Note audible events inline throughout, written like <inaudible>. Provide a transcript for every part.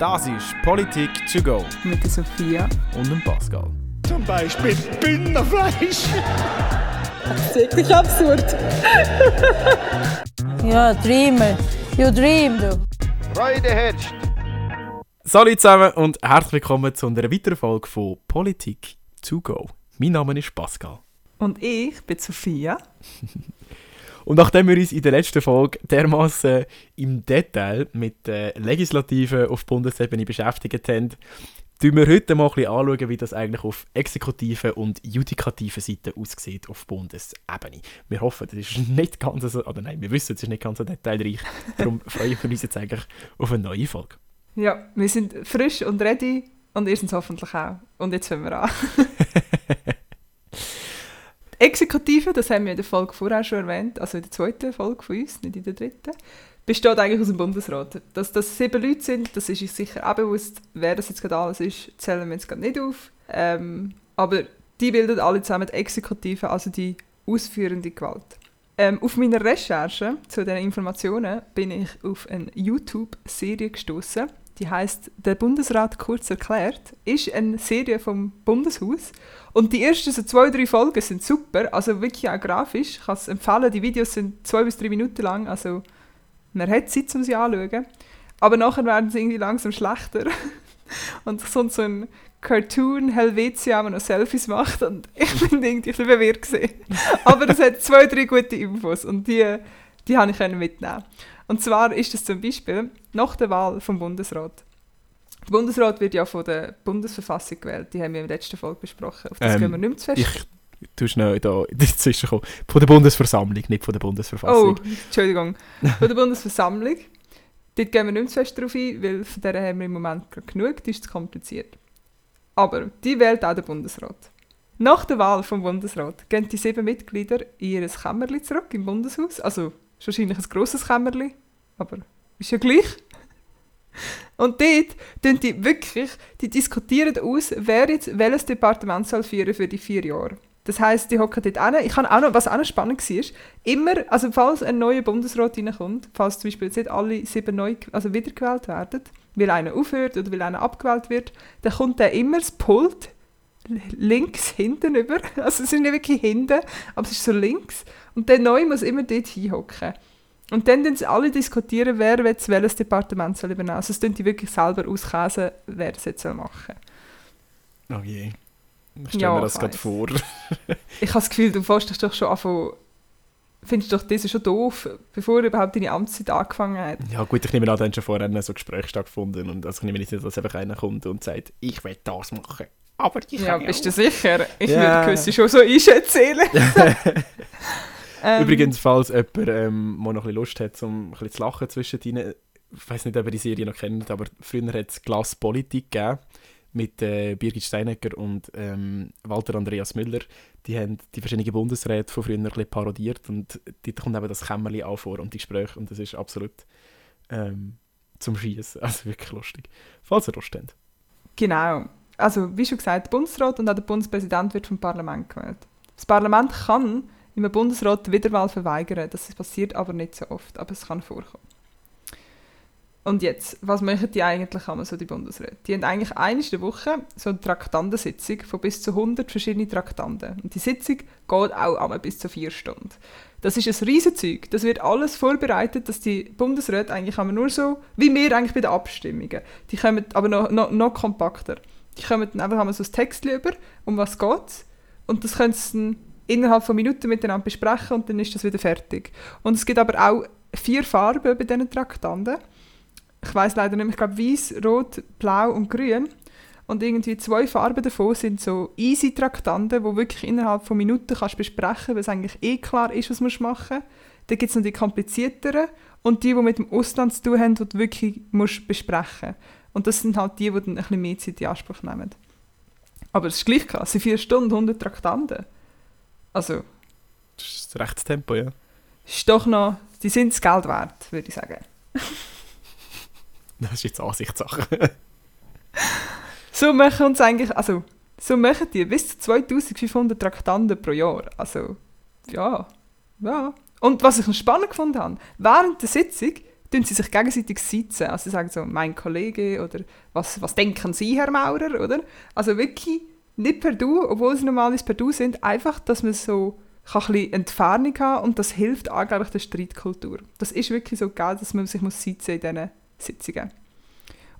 Das ist Politik to go Mit der Sophia. und dem Pascal. Zum Beispiel Bündnerfleisch. Das ist wirklich absurd. <laughs> Ja, Dreamer. You dream, du. Freude herrscht. Salut zusammen und herzlich willkommen zu einer weiteren Folge von Politik to go. Mein Name ist Pascal. Und ich bin Sophia. <laughs> Und nachdem wir uns in der letzten Folge dermaßen im Detail mit der Legislative auf Bundesebene beschäftigt haben, schauen wir heute mal ein bisschen anschauen, wie das eigentlich auf exekutiven und judikativen Seite aussieht auf Bundesebene. Wir hoffen, das ist nicht ganz so, oder nein, wir wissen, es ist nicht ganz so detailreich. Darum <laughs> freuen wir uns jetzt eigentlich auf eine neue Folge. Ja, wir sind frisch und ready und ihr seid hoffentlich auch. Und jetzt fangen wir an. <laughs> Exekutive, das haben wir in der Folge vorher schon erwähnt, also in der zweiten Folge von uns, nicht in der dritten, besteht eigentlich aus dem Bundesrat. Dass das sieben Leute sind, das ist uns sicher auch bewusst. Wer das jetzt gerade alles ist, zählen wir jetzt gerade nicht auf. Ähm, aber die bilden alle zusammen die Exekutive, also die ausführende Gewalt. Ähm, auf meiner Recherche zu diesen Informationen bin ich auf eine YouTube-Serie gestoßen. Die heißt Der Bundesrat kurz erklärt. Ist eine Serie vom Bundeshaus. Und die ersten so zwei, drei Folgen sind super, also wirklich auch grafisch. Ich kann es empfehlen, die Videos sind zwei bis drei Minuten lang, also man hat Zeit, um sie anzuschauen. Aber nachher werden sie irgendwie langsam schlechter. <laughs> Und so so ein Cartoon Helvetia, der noch Selfies macht und <laughs> ich bin irgendwie ein bisschen verwirrt. Aber es hat zwei, drei gute Infos und die, die habe ich mitnehmen. Und zwar ist es zum Beispiel nach der Wahl vom Bundesrat. Der Bundesrat wird ja von der Bundesverfassung gewählt, die haben wir in der letzten Folge besprochen. Auf das Ähm, gehen wir nicht mehr zu fest. Ich tue schnell da <laughs> dazwischen kommen. Von der Bundesversammlung, nicht von der Oh, Bundesverfassung. Entschuldigung. Von der Bundesversammlung. Dort gehen wir nicht mehr zu fest darauf ein, weil von der haben wir im Moment gerade genug, die ist zu kompliziert. Aber die wählt auch der Bundesrat. Nach der Wahl vom Bundesrat gehen die sieben Mitglieder in ihr Kämmerli zurück im Bundeshaus. Also ist wahrscheinlich ein grosses Kämmerli, aber ist ja gleich. Und dort tun die wirklich, die diskutieren aus, wer jetzt welches Departement soll führen für die vier Jahre. Das heisst, die hocken dort hin. Ich kann auch noch, was auch noch spannend war, immer, also falls ein neuer Bundesrat reinkommt, falls zum Beispiel jetzt nicht alle sieben neu, also wiedergewählt werden, weil einer aufhört oder weil einer abgewählt wird, dann kommt der immer das Pult links hinten über. <laughs> Also es ist nicht wirklich hinten, aber es ist so links. Und der Neue muss immer dort hinhocken. Und dann diskutieren sie alle, diskutieren, wer jetzt welches Departement soll übernehmen. Also es tun die wirklich selber auskäsen, wer das jetzt soll machen Oh je. Ich stelle Ja, mir das gerade vor. <laughs> Ich habe das Gefühl, du fährst dich doch schon anfangen, findest doch das schon doof, bevor überhaupt deine Amtszeit angefangen hat. Ja gut, ich nehme an, da haben schon vorher so Gespräche stattgefunden und also ich nehme nicht, dass einfach einer kommt und sagt, ich will das machen. Aber ich Ja, bist du sicher? Ich Ja. würde gewisse schon so einschätzen. <laughs> ähm, Übrigens, falls jemand ähm, mal noch ein bisschen Lust hat, um ein bisschen zu lachen zwischen ihnen, ich weiß nicht, ob ihr die Serie noch kennt, aber früher hat es Glas Politik gegeben mit äh, Birgit Steinecker und ähm, Walter Andreas Müller. Die haben die verschiedenen Bundesräte von früher ein bisschen parodiert und dort kommt eben das Kämmerli auch vor und die Gespräche und das ist absolut ähm, zum Schießen. <laughs> Also wirklich lustig. Falls ihr Lust habt. Genau. Also, wie schon gesagt, der Bundesrat und auch der Bundespräsident wird vom Parlament gewählt. Das Parlament kann im Bundesrat die Wiederwahl verweigern. Das passiert aber nicht so oft, aber es kann vorkommen. Und jetzt, was machen die eigentlich einmal so, die Bundesräte? Die haben eigentlich in der Woche so eine Traktandensitzung von bis zu 100 verschiedenen Traktanten. Und die Sitzung geht auch einmal bis zu vier Stunden. Das ist ein Riesenzeug. Das wird alles vorbereitet, dass die Bundesräte eigentlich einmal nur so, wie wir eigentlich bei den Abstimmungen. Die kommen aber noch, noch, noch kompakter. Die kommen dann einfach einmal so ein Text über, um was geht Und das können sie innerhalb von Minuten miteinander besprechen und dann ist das wieder fertig. Und es gibt aber auch vier Farben bei diesen Traktanten. Ich weiß leider nicht ich glaube weiß, rot, blau und grün. Und irgendwie zwei Farben davon sind so easy Traktanten, wo wirklich innerhalb von Minuten kannst besprechen, weil es eigentlich eh klar ist, was du machen musst. Dann gibt es noch die komplizierteren und die, die mit dem Ausland zu tun haben, die du wirklich musst besprechen Und das sind halt die, die dann ein bisschen mehr Zeit in Anspruch nehmen. Aber es ist gleich krass, es sind vier Stunden, 100 Traktanten. Also, Das ist das rechtes Tempo, ja. ist doch noch, die sind das Geld wert, würde ich sagen. <laughs> Das ist jetzt Ansichtssache. <laughs> So machen uns eigentlich, also, so machen die bis zu 2500 Traktanten pro Jahr. Also, ja, ja. Und was ich noch spannend gefunden habe, während der Sitzung tun sie sich gegenseitig sitzen. Also sie sagen so, mein Kollege oder was, was denken Sie, Herr Maurer, oder? Also wirklich nicht per Du, obwohl sie normalerweise per Du sind, einfach, dass man so kann ein bisschen Entfernung haben und das hilft angeblich der Streitkultur. Das ist wirklich so geil, dass man sich muss sitzen in diesen Sitzungen.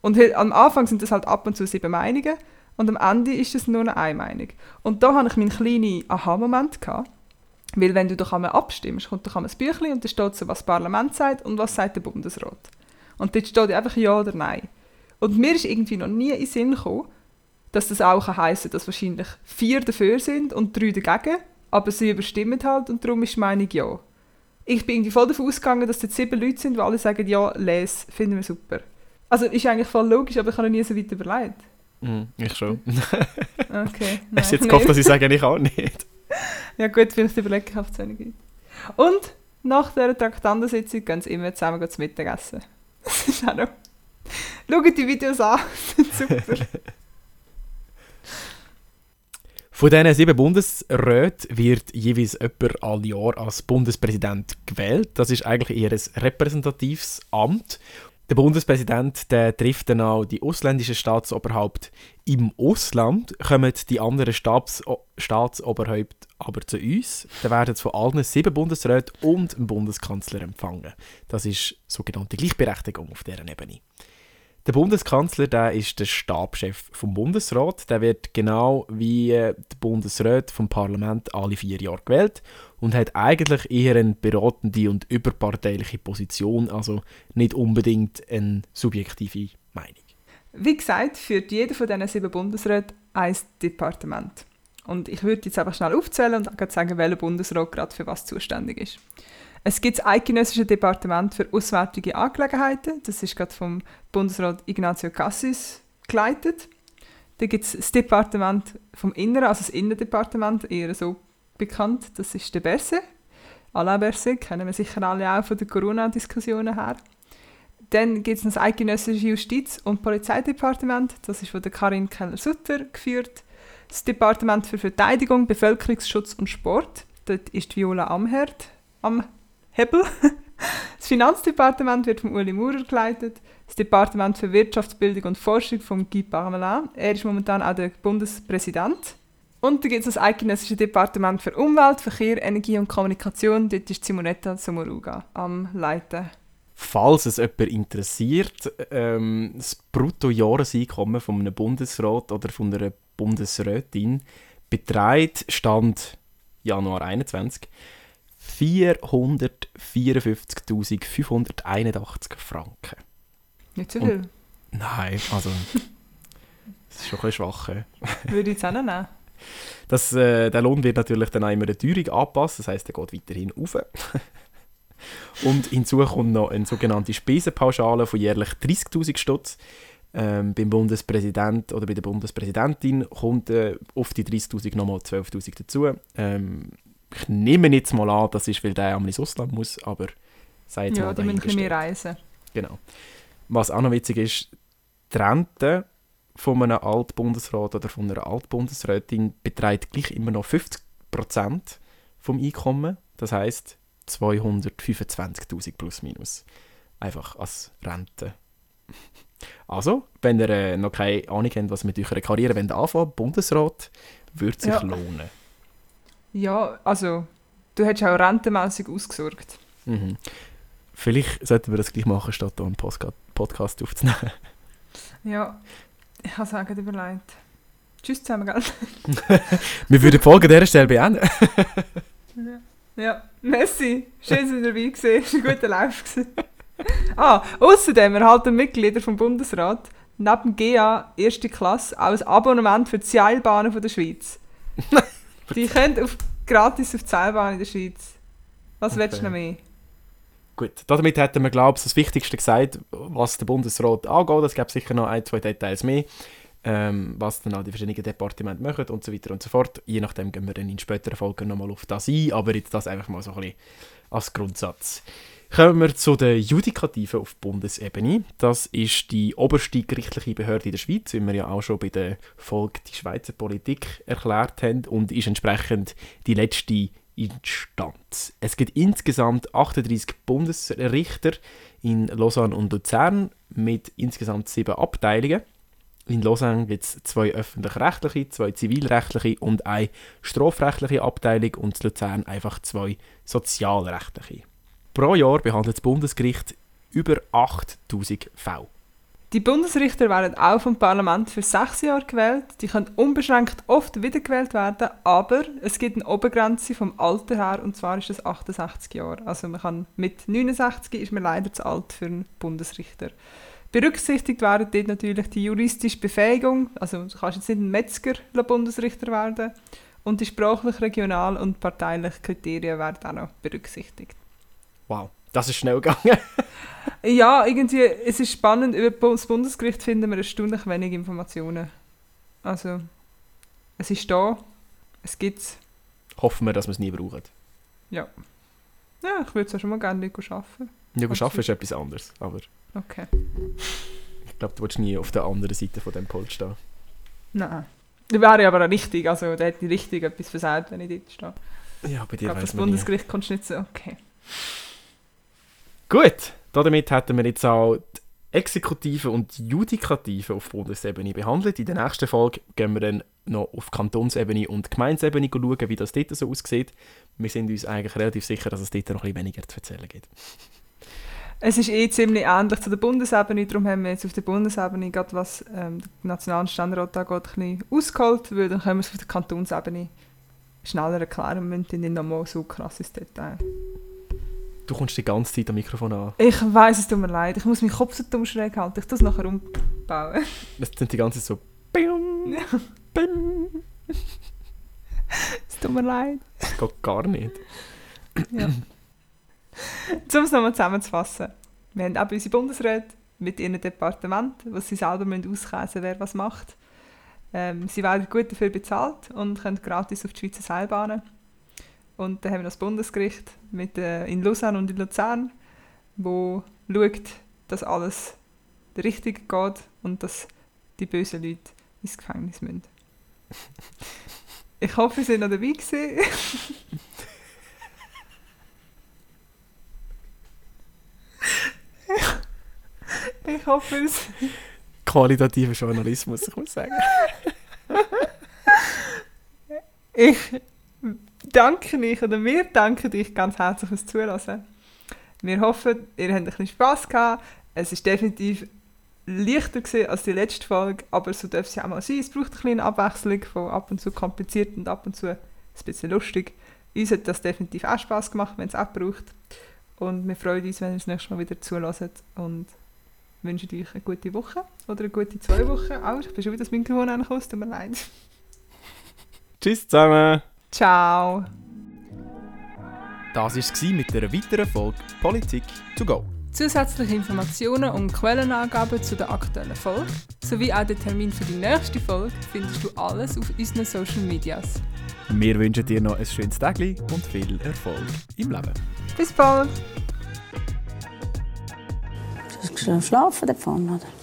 Und he- am Anfang sind das halt ab und zu sieben Meinungen und am Ende ist es nur eine Meinung. Und da hatte ich meinen kleinen Aha-Moment. gehabt, Weil wenn du doch einmal abstimmst, kommt doch einmal ein Büchlein und da steht so, was das Parlament sagt und was sagt der Bundesrat. Und dort steht einfach Ja oder Nein. Und mir ist irgendwie noch nie in den Sinn gekommen, dass das auch heißen dass wahrscheinlich vier dafür sind und drei dagegen, aber sie überstimmen halt und darum ist die Meinung Ja. Ich bin irgendwie voll davon ausgegangen, dass dort sieben Leute sind, die alle sagen Ja, les, finden wir super. Also ist eigentlich voll logisch, aber ich habe noch nie so weit überlegt. Mhm, ich schon. <laughs> Okay. Hast du jetzt nein, gehofft, dass ich sage, ich auch nicht? Ja gut, vielleicht überlege ich auf Leute. Und nach dieser Traktandensitzung gehen sie immer zusammen zu Mittagessen. <laughs> Das ist auch noch... Schaut die Videos an, <laughs> sind super. Von diesen sieben Bundesräten wird jeweils jemand all Jahr als Bundespräsident gewählt. Das ist eigentlich ein repräsentatives Amt. Der Bundespräsident der trifft dann auch die ausländischen Staatsoberhaupt im Ausland. Kommen die anderen Stabs Staatsoberhäupter aber zu uns. Dann werden sie von allen sieben Bundesräten und dem Bundeskanzler empfangen. Das ist sogenannte Gleichberechtigung auf dieser Ebene. Der Bundeskanzler der ist der Stabschef vom Bundesrat. Der wird genau wie äh, der Bundesrat vom Parlament alle vier Jahre gewählt und hat eigentlich eher eine beratende und überparteiliche Position, also nicht unbedingt eine subjektive Meinung. Wie gesagt, führt jeder von diesen sieben Bundesräten ein Departement. Und ich würde jetzt einfach schnell aufzählen und sagen, welcher Bundesrat gerade für was zuständig ist. Es gibt das Eidgenössische Departement für Auswärtige Angelegenheiten. Das ist gerade vom Bundesrat Ignacio Cassis geleitet. Dann gibt es das Departement vom Inneren, also das Innendepartement, eher so bekannt. Das ist der Berse. Alain Berset, kennen wir sicher alle auch von den Corona-Diskussionen her. Dann gibt es das Eidgenössische Justiz- und Polizeidepartement. Das ist von der Karin Keller-Sutter geführt. Das Departement für Verteidigung, Bevölkerungsschutz und Sport. Dort ist Viola Amherd am Hebel. Das Finanzdepartement wird von Uli Maurer geleitet. Das Departement für Wirtschaftsbildung und Forschung von Guy Parmelin. Er ist momentan auch der Bundespräsident. Und dann gibt es das eidgenössische Departement für Umwelt, Verkehr, Energie und Kommunikation. Dort ist Simonetta Sommaruga am Leiten. Falls es jemand interessiert, ähm, das Bruttojahreseinkommen von einem Bundesrat oder von einer Bundesrätin beträgt Stand Januar 21 454.581 Franken. Nicht so Und- viel. Nein, also <laughs> das ist schon ein bisschen schwach. Würde ich jetzt auch noch nehmen. Das, äh, der Lohn wird natürlich dann auch immer der Teuerung angepasst, das heisst, er geht weiterhin auf. <laughs> Und hinzu kommt noch eine sogenannte Spesenpauschale von jährlich 30'000 Stutz. Ähm, beim Bundespräsident oder bei der Bundespräsidentin kommt äh, auf die 30'000 nochmal 12'000 dazu. Ähm, ich nehme jetzt mal an, das ist, weil der einmal ins Ausland muss, aber sei jetzt Ja, mal die müssen mehr reisen. Genau. Was auch noch witzig ist, die Rente von einem Altbundesrat oder von einer Altbundesrätin beträgt gleich immer noch 50% vom Einkommen. Das heißt 225.000 plus minus. Einfach als Rente. Also, wenn ihr äh, noch keine Ahnung habt, was mit eurer Karriere wollt anfangen Bundesrat, würde sich Ja. lohnen. Ja, also, du hättest auch rentenmässig ausgesorgt. Mhm. Vielleicht sollten wir das gleich machen, statt hier einen Podcast aufzunehmen. Ja, ich habe es auch überlegt. Tschüss zusammen, gell? <laughs> Wir würden die Folge an dieser Stelle beenden. Ja, merci. Schön, dass ihr dabei gewesen. Es war ein guter Lauf. ah, außerdem erhalten Mitglieder vom Bundesrat neben GA erste Klasse auch ein Abonnement für die Seilbahnen der Schweiz. Die können auf, gratis auf die Seilbahn in der Schweiz. Was willst du noch mehr? Gut, damit hätten wir, glaube ich, das Wichtigste gesagt, was der Bundesrat angeht. Es gibt sicher noch ein, zwei Details mehr, ähm, was dann auch die verschiedenen Departemente machen und so weiter und so fort. Je nachdem gehen wir dann in späteren Folgen nochmal auf das ein, aber jetzt das einfach mal so ein bisschen als Grundsatz. Kommen wir zu den Judikativen auf Bundesebene. Das ist die oberste gerichtliche Behörde in der Schweiz, wie wir ja auch schon bei der Folge die Schweizer Politik erklärt haben und ist entsprechend die letzte Instanz. Es gibt insgesamt 38 Bundesrichter in Lausanne und Luzern mit insgesamt sieben Abteilungen. In Lausanne gibt es zwei öffentlich-rechtliche, zwei zivilrechtliche und eine strafrechtliche Abteilung und in Luzern einfach zwei sozialrechtliche. Pro Jahr behandelt das Bundesgericht über 8000 Fälle. Die Bundesrichter werden auch vom Parlament für sechs Jahre gewählt. Die können unbeschränkt oft wiedergewählt werden, aber es gibt eine Obergrenze vom Alter her und zwar ist das 68 Jahre. Also man kann mit 69 ist man leider zu alt für einen Bundesrichter. Berücksichtigt werden dort natürlich die juristische Befähigung, also du kannst jetzt nicht ein Metzger Bundesrichter werden und die sprachlich, regional und parteilichen Kriterien werden auch noch berücksichtigt. Wow, das ist schnell gegangen. <laughs> Ja, irgendwie, es ist spannend, über das Bundesgericht finden wir erstaunlich wenig Informationen. Also, es ist da, es gibt es. Hoffen wir, dass wir es nie brauchen. Ja. Ja, ich würde es auch schon mal gerne nicht arbeiten. Ja, Absolut. arbeiten ist etwas anderes, aber Okay. ich glaube, du willst nie auf der anderen Seite von dem Pult stehen. Nein. Das wäre aber auch richtig, also da hätte ich richtig etwas versagt, wenn ich dort stehe. Ja, bei dir glaube, das weiß man nie. Bundesgericht kommst du nicht so, okay. Gut, damit hätten wir jetzt auch die Exekutive und die Judikative auf Bundesebene behandelt. In der nächsten Folge gehen wir dann noch auf Kantonsebene und Gemeindeebene schauen, wie das dort so aussieht. Wir sind uns eigentlich relativ sicher, dass es dort noch ein bisschen weniger zu erzählen gibt. Es ist eh ziemlich ähnlich zu der Bundesebene, darum haben wir jetzt auf der Bundesebene gerade was ähm, der Nationalen Ständerat angeht, ein bisschen ausgeholt, weil dann können wir es auf der Kantonsebene schneller erklären und nicht nochmal so krass ins Detail. Du kommst die ganze Zeit am Mikrofon an. Ich weiß es tut mir leid, ich muss meinen Kopf so dumm schräg halten, ich es nachher umbauen. Es sind die ganze Zeit so... Bing, bing. Es tut mir leid. Das geht gar nicht. Ja. um es nochmal zusammenzufassen. Wir haben auch unsere Bundesräte mit ihrem Departement, wo sie selber müssen auskäsen wer was macht. Ähm, sie werden gut dafür bezahlt und können gratis auf die Schweizer Seilbahnen. Und dann haben wir das Bundesgericht mit, äh, in Lausanne und in Luzern, wo schaut, dass alles richtig geht und dass die bösen Leute ins Gefängnis müssen. Ich hoffe, Sie sind noch dabei gewesen. Ich hoffe es. Qualitativer Journalismus, ich muss sagen. Ich danke euch oder wir danken euch ganz herzlich fürs Zuhören. Wir hoffen, ihr habt ein bisschen Spass gehabt. Es ist definitiv leichter gewesen als die letzte Folge, aber so darf es ja auch mal sein. Es braucht eine kleine Abwechslung von ab und zu kompliziert und ab und zu ein bisschen lustig. Uns hat das definitiv auch Spass gemacht, wenn es auch braucht. Und wir freuen uns, wenn ihr das nächste Mal wieder zulässt und wünschen euch eine gute Woche oder eine gute zwei Wochen. Auch, ich bin schon wieder das Mikrofon angekommen, tut mir leid. Tschüss zusammen. Ciao. Das war es mit einer weiteren Folge Politik to go. Zusätzliche Informationen und Quellenangaben zu der aktuellen Folge sowie auch den Termin für die nächste Folge findest du alles auf unseren Social Medias. Wir wünschen dir noch ein schönes Tag und viel Erfolg im Leben. Bis bald! Du hast schlafen davon, oder?